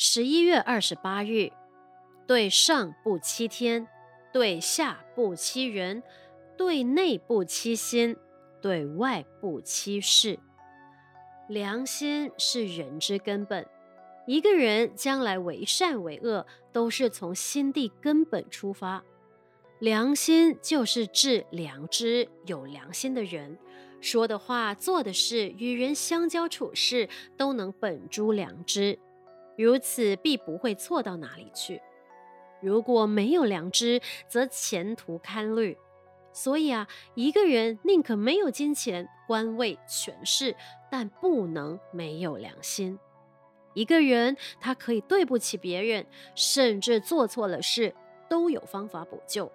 十一月二十八日，对上不欺天，对下不欺人，对内不欺心，对外不欺事。良心是人之根本，一个人将来为善为恶，都是从心地根本出发。良心就是致良知、有良心的人，说的话、做的事、与人相交处事，都能本诸良知。如此，必不会错到哪里去。如果没有良知，则前途堪虑。所以啊，一个人宁可没有金钱、官位、权势，但不能没有良心。一个人他可以对不起别人，甚至做错了事都有方法补救，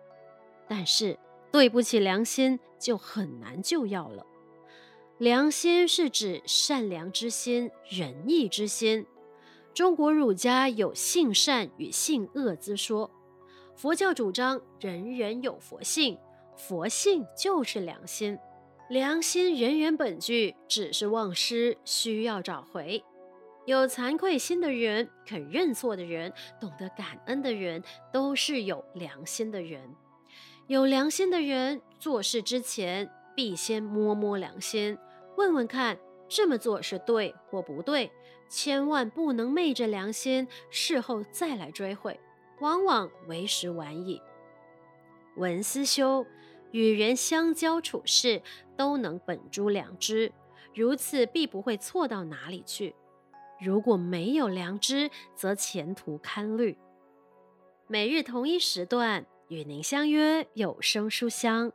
但是对不起良心就很难救药了。良心是指善良之心、仁义之心。中国儒家有性善与性恶之说，佛教主张人人有佛性，佛性就是良心，良心人人本具，只是忘失，需要找回。有惭愧心的人，肯认错的人，懂得感恩的人，都是有良心的人。有良心的人做事之前，必先摸摸良心，问问看。这么做是对或不对，千万不能昧着良心，事后再来追悔，往往为时晚矣。文思修，与人相交处事都能本诸良知，如此必不会错到哪里去。如果没有良知，则前途堪虑。每日同一时段与您相约有声书香。